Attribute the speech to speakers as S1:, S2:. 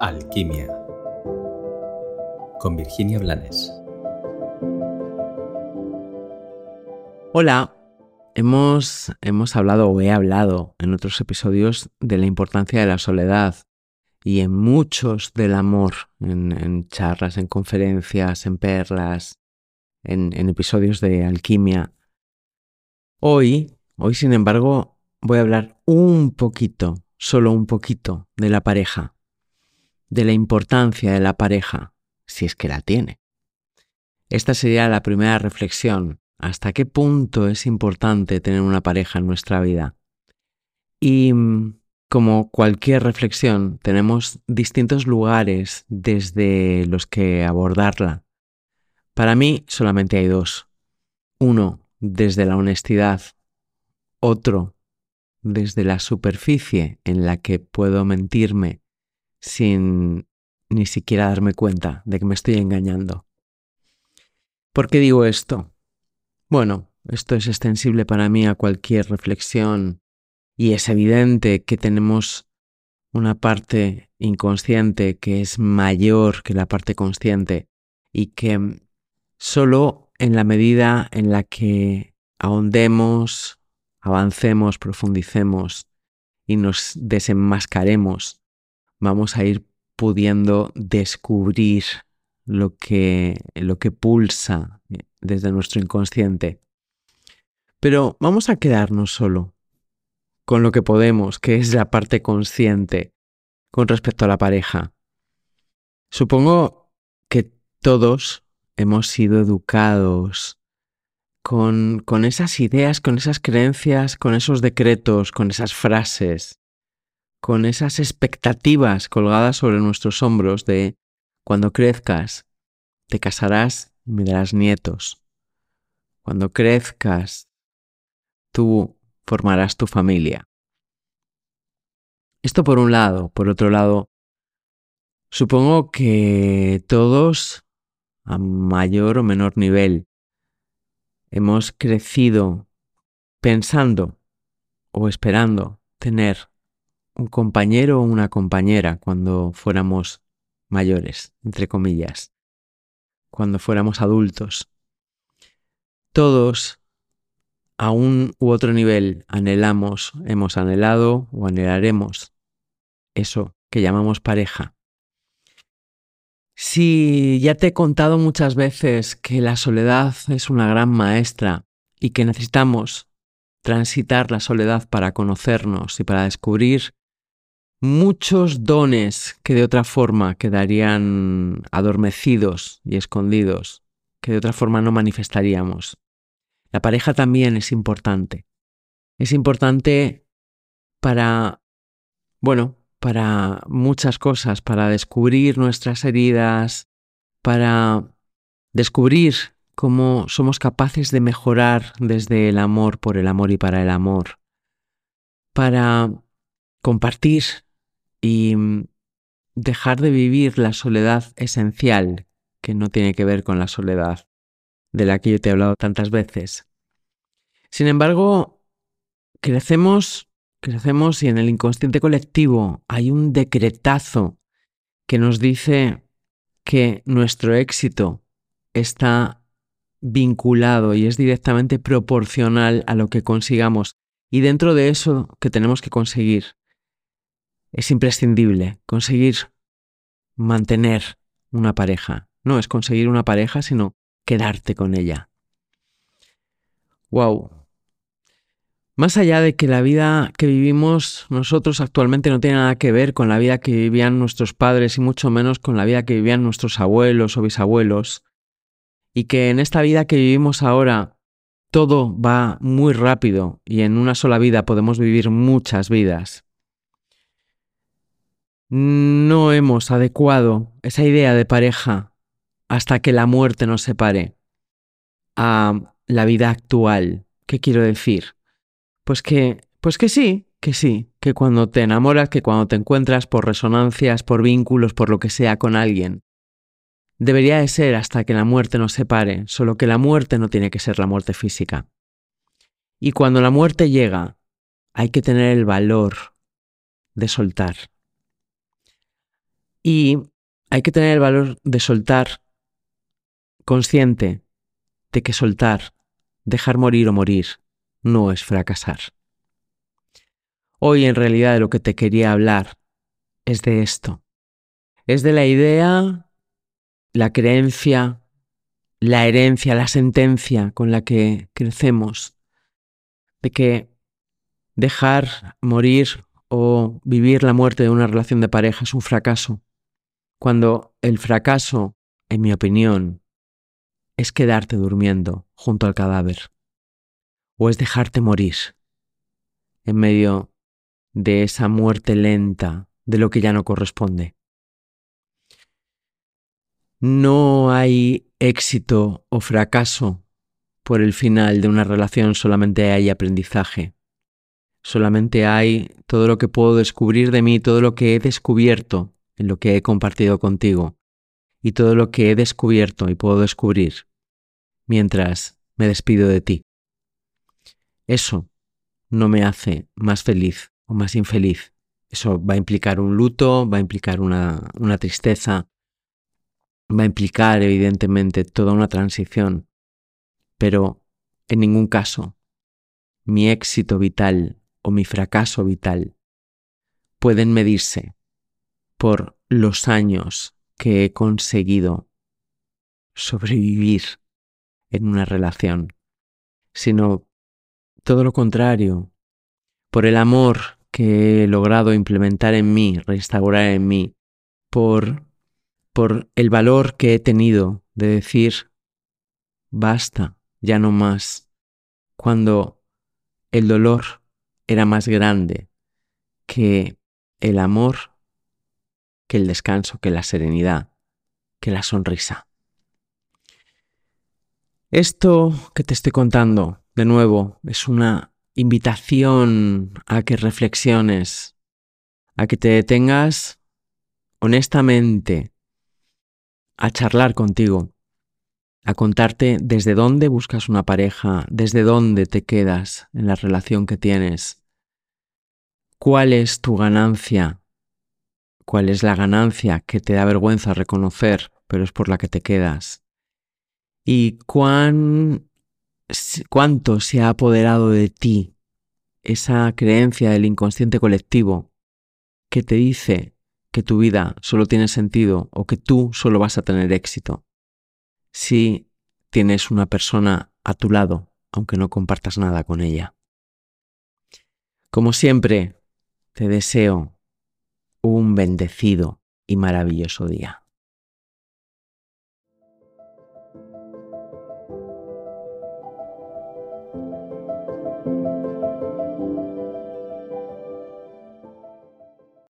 S1: Alquimia con Virginia Blanes.
S2: Hola, hemos, hemos hablado o he hablado en otros episodios de la importancia de la soledad y en muchos del amor, en, charlas, en conferencias, en perlas, en, en episodios de alquimia. Hoy, hoy sin embargo, voy a hablar un poquito, solo un poquito, de la pareja de la importancia de la pareja, si es que la tiene. Esta sería la primera reflexión. ¿Hasta qué punto es importante tener una pareja en nuestra vida? Y mm, como cualquier reflexión, tenemos distintos lugares desde los que abordarla. Para mí solamente hay dos. Uno desde la honestidad, otro desde la superficie en la que puedo mentirme sin ni siquiera darme cuenta de que me estoy engañando. ¿Por qué digo esto? Bueno, esto es extensible para mí a cualquier reflexión y es evidente que tenemos una parte inconsciente que es mayor que la parte consciente y que solo en la medida en la que ahondemos, avancemos, profundicemos y nos desenmascaremos vamos a ir pudiendo descubrir lo que, lo que pulsa eh, desde nuestro inconsciente. Pero vamos a quedarnos solo con lo que podemos, que es la parte consciente con respecto a la pareja. Supongo que todos hemos sido educados con, con esas ideas, con esas creencias, con esos decretos, con esas frases con esas expectativas colgadas sobre nuestros hombros de cuando crezcas, te casarás y me darás nietos. Cuando crezcas, tú formarás tu familia. Esto por un lado. Por otro lado, supongo que todos, a mayor o menor nivel, hemos crecido pensando o esperando tener un compañero o una compañera cuando fuéramos mayores, entre comillas, cuando fuéramos adultos. Todos, a un u otro nivel, anhelamos, hemos anhelado o anhelaremos eso que llamamos pareja. Si ya te he contado muchas veces que la soledad es una gran maestra y que necesitamos transitar la soledad para conocernos y para descubrir muchos dones que de otra forma quedarían adormecidos y escondidos, que de otra forma no manifestaríamos. La pareja también es importante. Es importante para, bueno, para muchas cosas, para descubrir nuestras heridas, para descubrir cómo somos capaces de mejorar desde el amor por el amor y para el amor, para compartir y mm, dejar de vivir la soledad esencial que no tiene que ver con la soledad de la que yo te he hablado tantas veces. Sin embargo, crecemos, crecemos y en el inconsciente colectivo hay un decretazo que nos dice que nuestro éxito está vinculado y es directamente proporcional a lo que consigamos. Y dentro de eso que tenemos que conseguir es imprescindible conseguir mantener una pareja. No es conseguir una pareja, sino quedarte con ella. Wow. Más allá de que la vida que vivimos nosotros actualmente no tiene nada que ver con la vida que vivían nuestros padres y mucho menos con la vida que vivían nuestros abuelos o bisabuelos, y que en esta vida que vivimos ahora todo va muy rápido y en una sola vida podemos vivir muchas vidas no hemos adecuado esa idea de pareja hasta que la muerte nos separe a la vida actual. ¿Qué quiero decir? Pues que, pues que sí, que sí, que cuando te enamoras, que cuando te encuentras por resonancias, por vínculos, por lo que sea con alguien, debería de ser hasta que la muerte nos separe, solo que la muerte no tiene que ser la muerte física. Y cuando la muerte llega, hay que tener el valor de soltar Y hay que tener el valor de soltar consciente de que soltar, dejar morir o morir, no es fracasar. Hoy en realidad de lo que te quería hablar es de esto. Es de la idea, la creencia, la herencia, la sentencia con la que crecemos, de que dejar morir o vivir la muerte de una relación de pareja es un fracaso, cuando el fracaso, en mi opinión, es quedarte durmiendo junto al cadáver, o es dejarte morir en medio de esa muerte lenta de lo que ya no corresponde. No hay éxito o fracaso por el final de una relación, solamente hay aprendizaje. Solamente hay todo lo que puedo descubrir de mí, todo lo que he descubierto en lo que he compartido contigo y todo lo que he descubierto y puedo descubrir mientras me despido de ti. Eso no me hace más feliz o más infeliz. Eso va a implicar un luto, va a implicar una, una tristeza, va a implicar evidentemente toda una transición, pero en ningún caso mi éxito vital o mi fracaso vital pueden medirse por los años que he conseguido sobrevivir en una relación, sino todo lo contrario, por el amor que he logrado implementar en mí, restaurar en mí, por, por el valor que he tenido de decir, basta, ya no más, cuando el dolor era más grande que el amor, que el descanso, que la serenidad, que la sonrisa. Esto que te estoy contando, de nuevo, es una invitación a que reflexiones, a que te detengas honestamente a charlar contigo, a contarte desde dónde buscas una pareja, desde dónde te quedas en la relación que tienes, cuál es tu ganancia, cuál es la ganancia que te da vergüenza reconocer, pero es por la que te quedas y cuán, cuánto se ha apoderado de ti esa creencia del inconsciente colectivo que te dice que tu vida solo tiene sentido o que tú solo vas a tener éxito si tienes una persona a tu lado, aunque no compartas nada con ella. Como siempre, te deseo un bendecido y maravilloso día.